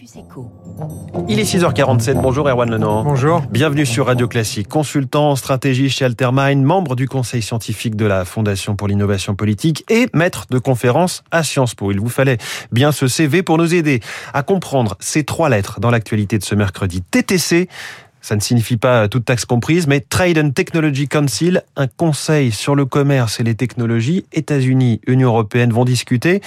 Campus. Il est 6h47. Bonjour Erwan Lenant. Bonjour. Bienvenue sur Radio Classique. Consultant en stratégie chez Altermind, membre du conseil scientifique de la Fondation pour l'innovation politique et maître de conférence à Sciences Po. Il vous fallait bien ce CV pour nous aider à comprendre ces trois lettres dans l'actualité de ce mercredi. TTC, ça ne signifie pas toute taxe comprise, mais Trade and Technology Council, un conseil sur le commerce et les technologies. États-Unis, Union européenne vont discuter.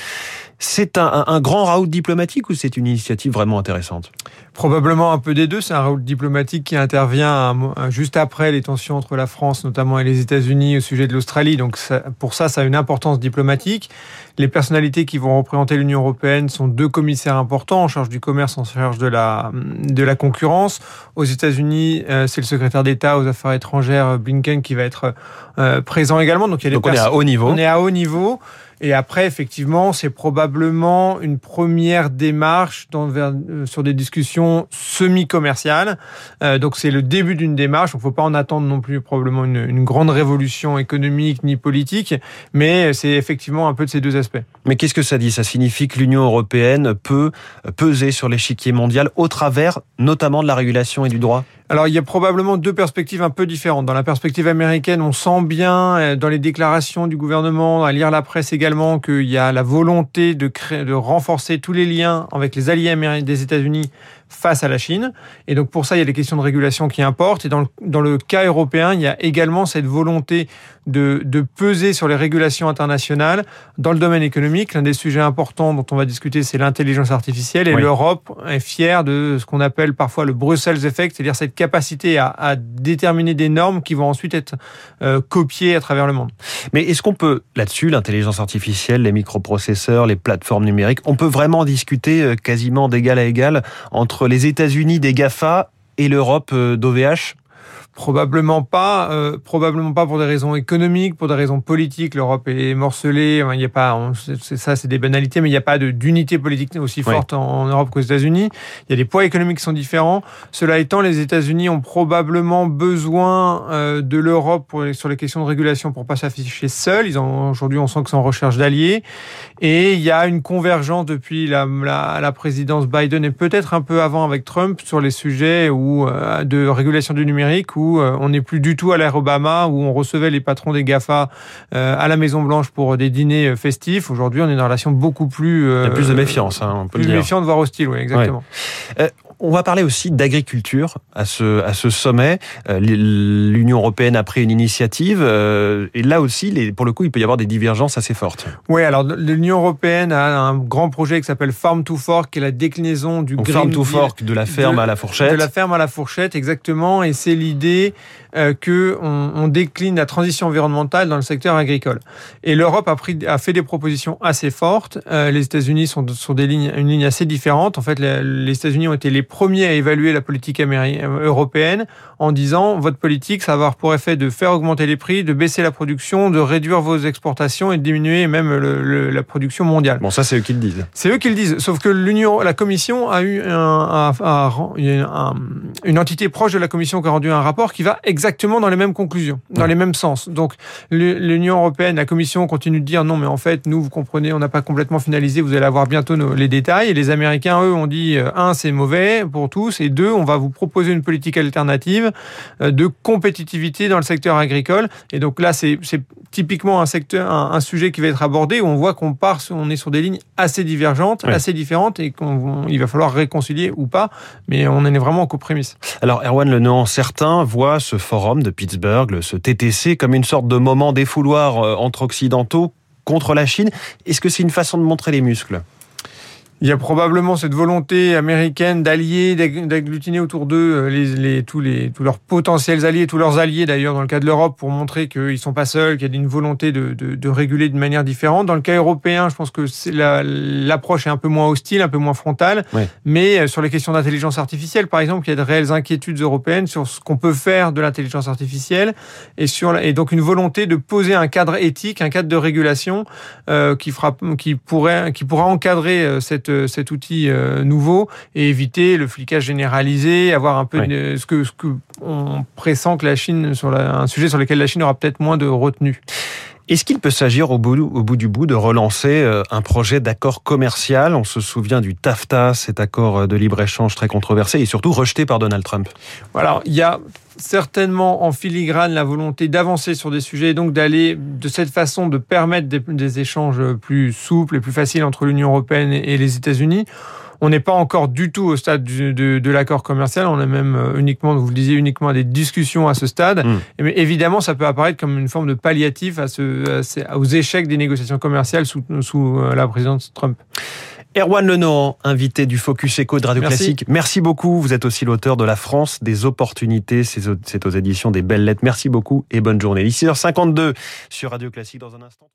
C'est un, un, grand raout diplomatique ou c'est une initiative vraiment intéressante? Probablement un peu des deux. C'est un raout diplomatique qui intervient juste après les tensions entre la France notamment et les États-Unis au sujet de l'Australie. Donc ça, pour ça, ça a une importance diplomatique. Les personnalités qui vont représenter l'Union européenne sont deux commissaires importants en charge du commerce, en charge de la, de la concurrence. Aux États-Unis, euh, c'est le secrétaire d'État aux affaires étrangères Blinken qui va être euh, présent également. Donc, il y a des Donc on est à haut niveau. On est à haut niveau. Et après, effectivement, c'est probablement une première démarche dans, vers, euh, sur des discussions semi-commerciales. Euh, donc c'est le début d'une démarche. Il ne faut pas en attendre non plus probablement une, une grande révolution économique ni politique, mais c'est effectivement un peu de ces deux aspects. Mais qu'est-ce que ça dit? Ça signifie que l'Union européenne peut peser sur l'échiquier mondial au travers notamment de la régulation et du droit? Alors il y a probablement deux perspectives un peu différentes. Dans la perspective américaine, on sent bien euh, dans les déclarations du gouvernement, à lire la presse également, qu'il y a la volonté de, créer, de renforcer tous les liens avec les alliés des États-Unis face à la Chine. Et donc pour ça, il y a des questions de régulation qui importent. Et dans le, dans le cas européen, il y a également cette volonté de, de peser sur les régulations internationales dans le domaine économique. L'un des sujets importants dont on va discuter, c'est l'intelligence artificielle. Et oui. l'Europe est fière de ce qu'on appelle parfois le Brussels Effect, c'est-à-dire cette capacité à, à, déterminer des normes qui vont ensuite être euh, copiées à travers le monde. Mais est-ce qu'on peut, là-dessus, l'intelligence artificielle, les microprocesseurs, les plateformes numériques, on peut vraiment discuter euh, quasiment d'égal à égal entre les États-Unis des GAFA et l'Europe euh, d'OVH Probablement pas, euh, probablement pas pour des raisons économiques, pour des raisons politiques. L'Europe est morcelée. Il n'y a pas, ça, c'est des banalités, mais il n'y a pas d'unité politique aussi forte oui. en, en, Europe qu'aux États-Unis. Il y a des poids économiques qui sont différents. Cela étant, les États-Unis ont probablement besoin euh, de l'Europe sur les questions de régulation pour pas s'afficher seuls. Ils ont aujourd'hui, on sent que c'est en recherche d'alliés. Et il y a une convergence depuis la, la, la présidence Biden et peut-être un peu avant avec Trump sur les sujets où, euh, de régulation du numérique. Où où euh, on n'est plus du tout à l'ère Obama, où on recevait les patrons des GAFA euh, à la Maison Blanche pour des dîners euh, festifs. Aujourd'hui, on est dans une relation beaucoup plus... Il y a plus de méfiance, hein, on peut plus le dire. méfiante, voire hostile, oui, exactement. Ouais. Euh, on va parler aussi d'agriculture à ce, à ce sommet. L'Union européenne a pris une initiative et là aussi, pour le coup, il peut y avoir des divergences assez fortes. Oui, alors l'Union européenne a un grand projet qui s'appelle Farm to Fork, qui est la déclinaison du Donc, Green Farm to Fork, de la ferme de, à la fourchette. De la ferme à la fourchette, exactement. Et c'est l'idée euh, que on, on, décline la transition environnementale dans le secteur agricole. Et l'Europe a, pris, a fait des propositions assez fortes. Euh, les États-Unis sont sur des lignes, une ligne assez différente. En fait, les, les États-Unis ont été les premiers à évaluer la politique européenne en disant votre politique, ça va avoir pour effet de faire augmenter les prix, de baisser la production, de réduire vos exportations et de diminuer même le, le, la production mondiale. Bon, ça, c'est eux qui le disent. C'est eux qui le disent. Sauf que l'Union, la Commission a eu un, un, un, une entité proche de la Commission qui a rendu un rapport qui va exactement dans les mêmes conclusions, dans les mêmes sens. Donc, l'Union européenne, la Commission continue de dire non, mais en fait, nous, vous comprenez, on n'a pas complètement finalisé, vous allez avoir bientôt nos, les détails. Et les Américains, eux, ont dit un, c'est mauvais pour tous, et deux, on va vous proposer une politique alternative de compétitivité dans le secteur agricole. Et donc là, c'est typiquement un secteur, un, un, sujet qui va être abordé où on voit qu'on part, on est sur des lignes assez divergentes, assez différentes, et qu'il va falloir réconcilier ou pas. Mais on en est vraiment qu'aux prémices. Alors, Erwan Lenon, certains voient ce forum de Pittsburgh, ce TTC, comme une sorte de moment défouloir entre occidentaux contre la Chine. Est-ce que c'est une façon de montrer les muscles? Il y a probablement cette volonté américaine d'allier, d'agglutiner autour d'eux les, les, tous, les, tous leurs potentiels alliés, tous leurs alliés d'ailleurs dans le cas de l'Europe pour montrer qu'ils ne sont pas seuls, qu'il y a une volonté de, de, de, réguler de manière différente. Dans le cas européen, je pense que l'approche la, est un peu moins hostile, un peu moins frontale, oui. mais sur les questions d'intelligence artificielle, par exemple, il y a de réelles inquiétudes européennes sur ce qu'on peut faire de l'intelligence artificielle et, sur, et donc une volonté de poser un cadre éthique, un cadre de régulation euh, qui, fera, qui, pourrait, qui pourra encadrer cette cet outil euh, nouveau et éviter le flicage généralisé, avoir un peu oui. de, ce que ce que on pressent que la Chine sur la, un sujet sur lequel la Chine aura peut-être moins de retenue. Est-ce qu'il peut s'agir au bout, du bout de relancer euh, un projet d'accord commercial? On se souvient du TAFTA, cet accord de libre-échange très controversé et surtout rejeté par Donald Trump. Alors, il y a certainement en filigrane la volonté d'avancer sur des sujets et donc d'aller de cette façon de permettre des, échanges plus souples et plus faciles entre l'Union européenne et les États-Unis. On n'est pas encore du tout au stade de, l'accord commercial. On est même euh, uniquement, vous le disiez, uniquement à des discussions à ce stade. Hmm. Mais évidemment, ça peut apparaître comme une forme de palliatif à ce, aux échecs des négociations commerciales sous, sous euh, la présidence Trump. Erwan Lenohan, invité du Focus Echo de Radio Classique. Merci beaucoup. Vous êtes aussi l'auteur de La France des opportunités. C'est aux éditions des Belles Lettres. Merci beaucoup et bonne journée. Ici, h 52 sur Radio Classique dans un instant.